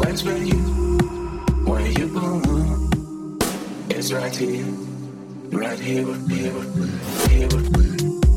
Plans for you, where you belong. It's right here, right here, here, here.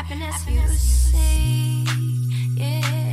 Happiness, you see. Yeah,